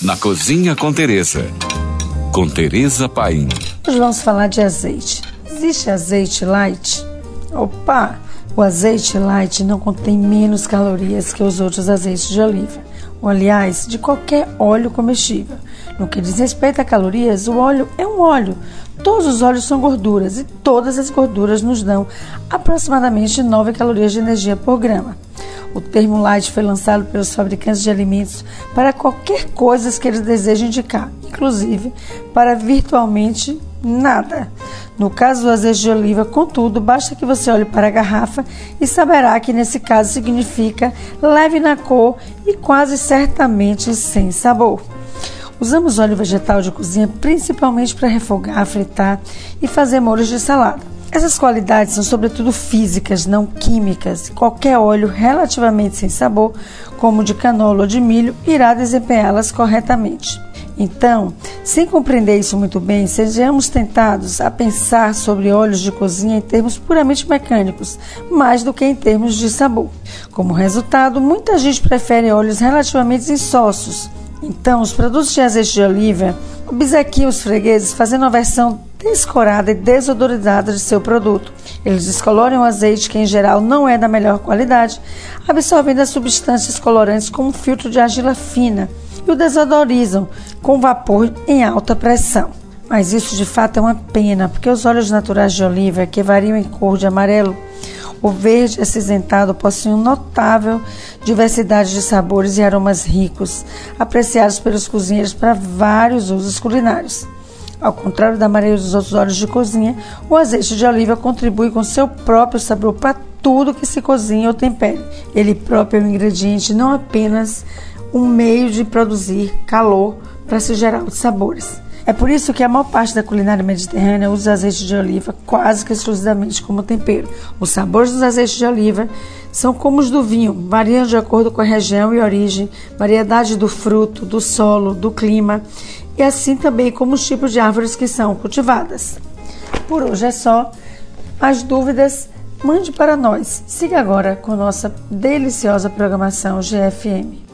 na Cozinha com Teresa. Com Teresa Paim. Hoje vamos falar de azeite. Existe azeite light? Opa! O azeite light não contém menos calorias que os outros azeites de oliva, ou aliás, de qualquer óleo comestível. No que diz respeito a calorias, o óleo é um óleo. Todos os óleos são gorduras e todas as gorduras nos dão aproximadamente 9 calorias de energia por grama. O termo light foi lançado pelos fabricantes de alimentos para qualquer coisa que eles desejam indicar, inclusive para virtualmente nada. No caso do azeite de oliva, contudo, basta que você olhe para a garrafa e saberá que nesse caso significa leve na cor e quase certamente sem sabor. Usamos óleo vegetal de cozinha principalmente para refogar, fritar e fazer molhos de salada. Essas qualidades são sobretudo físicas, não químicas. Qualquer óleo relativamente sem sabor, como de canola ou de milho, irá desempenhá-las corretamente. Então, sem compreender isso muito bem, sejamos tentados a pensar sobre óleos de cozinha em termos puramente mecânicos, mais do que em termos de sabor. Como resultado, muita gente prefere óleos relativamente insócios. Então, os produtos de azeite de oliva obsequiam os fregueses fazendo uma versão descorada e desodorizada de seu produto. Eles descoloram o azeite, que em geral não é da melhor qualidade, absorvendo as substâncias colorantes com um filtro de argila fina e o desodorizam com vapor em alta pressão. Mas isso de fato é uma pena, porque os óleos naturais de oliva, que variam em cor de amarelo, o verde acinzentado possui uma notável diversidade de sabores e aromas ricos, apreciados pelos cozinheiros para vários usos culinários. Ao contrário da maioria dos outros óleos de cozinha, o azeite de oliva contribui com seu próprio sabor para tudo que se cozinha ou tempere. Ele próprio é um ingrediente, não apenas um meio de produzir calor para se gerar os sabores. É por isso que a maior parte da culinária mediterrânea usa azeite de oliva quase que exclusivamente como tempero. Os sabores dos azeites de oliva são como os do vinho, variam de acordo com a região e origem, variedade do fruto, do solo, do clima e assim também como os tipos de árvores que são cultivadas. Por hoje é só. Mais dúvidas, mande para nós. Siga agora com nossa deliciosa programação GFM.